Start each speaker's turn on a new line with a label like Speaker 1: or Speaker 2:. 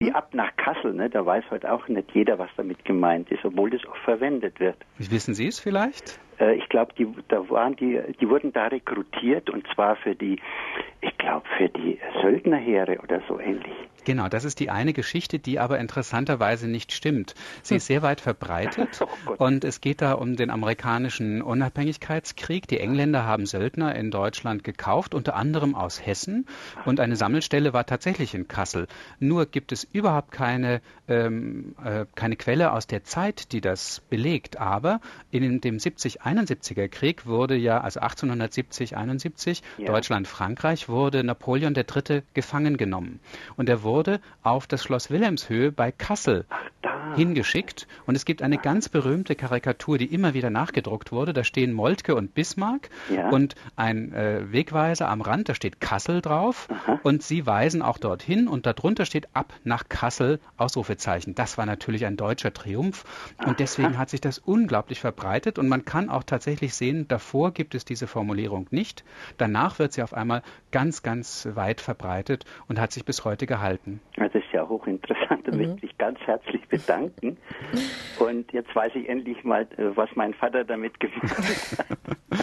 Speaker 1: Wie ab nach Kassel, ne? da weiß heute auch nicht jeder, was damit gemeint ist, obwohl das auch verwendet wird.
Speaker 2: Wissen Sie es vielleicht?
Speaker 1: Äh, ich glaube, die, da waren die, die wurden da rekrutiert und zwar für die, ich glaube, für die Söldnerheere oder so ähnlich.
Speaker 2: Genau, das ist die eine Geschichte, die aber interessanterweise nicht stimmt. Sie ist sehr weit verbreitet oh und es geht da um den amerikanischen Unabhängigkeitskrieg. Die Engländer haben Söldner in Deutschland gekauft, unter anderem aus Hessen und eine Sammelstelle war tatsächlich in Kassel. Nur gibt es überhaupt keine, ähm, äh, keine Quelle aus der Zeit, die das belegt. Aber in dem 70-71er Krieg wurde ja, also 1870, 71, ja. Deutschland-Frankreich, wurde Napoleon III. gefangen genommen. Und er wurde wurde auf das Schloss Wilhelmshöhe bei Kassel hingeschickt. Und es gibt eine ganz berühmte Karikatur, die immer wieder nachgedruckt wurde. Da stehen Moltke und Bismarck ja. und ein äh, Wegweiser am Rand, da steht Kassel drauf. Aha. Und sie weisen auch dorthin und darunter steht ab nach Kassel, Ausrufezeichen. Das war natürlich ein deutscher Triumph. Und deswegen Aha. hat sich das unglaublich verbreitet. Und man kann auch tatsächlich sehen, davor gibt es diese Formulierung nicht. Danach wird sie auf einmal ganz, ganz weit verbreitet und hat sich bis heute gehalten.
Speaker 1: Das ist ja hochinteressant. Da mhm. möchte ich ganz herzlich bedanken. Und jetzt weiß ich endlich mal, äh, was mein Vater damit gemeint hat.